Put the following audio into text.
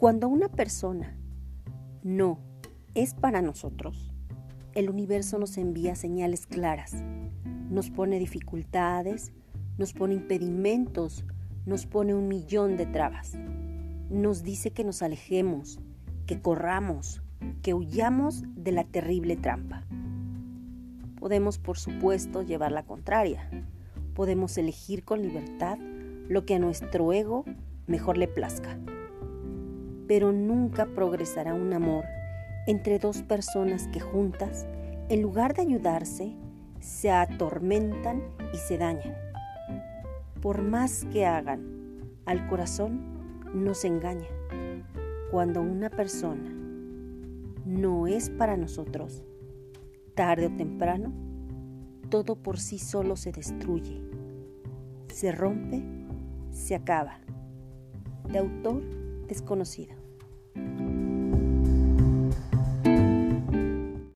Cuando una persona no es para nosotros, el universo nos envía señales claras, nos pone dificultades, nos pone impedimentos, nos pone un millón de trabas. Nos dice que nos alejemos, que corramos, que huyamos de la terrible trampa. Podemos, por supuesto, llevar la contraria. Podemos elegir con libertad lo que a nuestro ego mejor le plazca. Pero nunca progresará un amor entre dos personas que juntas, en lugar de ayudarse, se atormentan y se dañan. Por más que hagan, al corazón no se engaña. Cuando una persona no es para nosotros, tarde o temprano, todo por sí solo se destruye, se rompe, se acaba. De autor desconocido.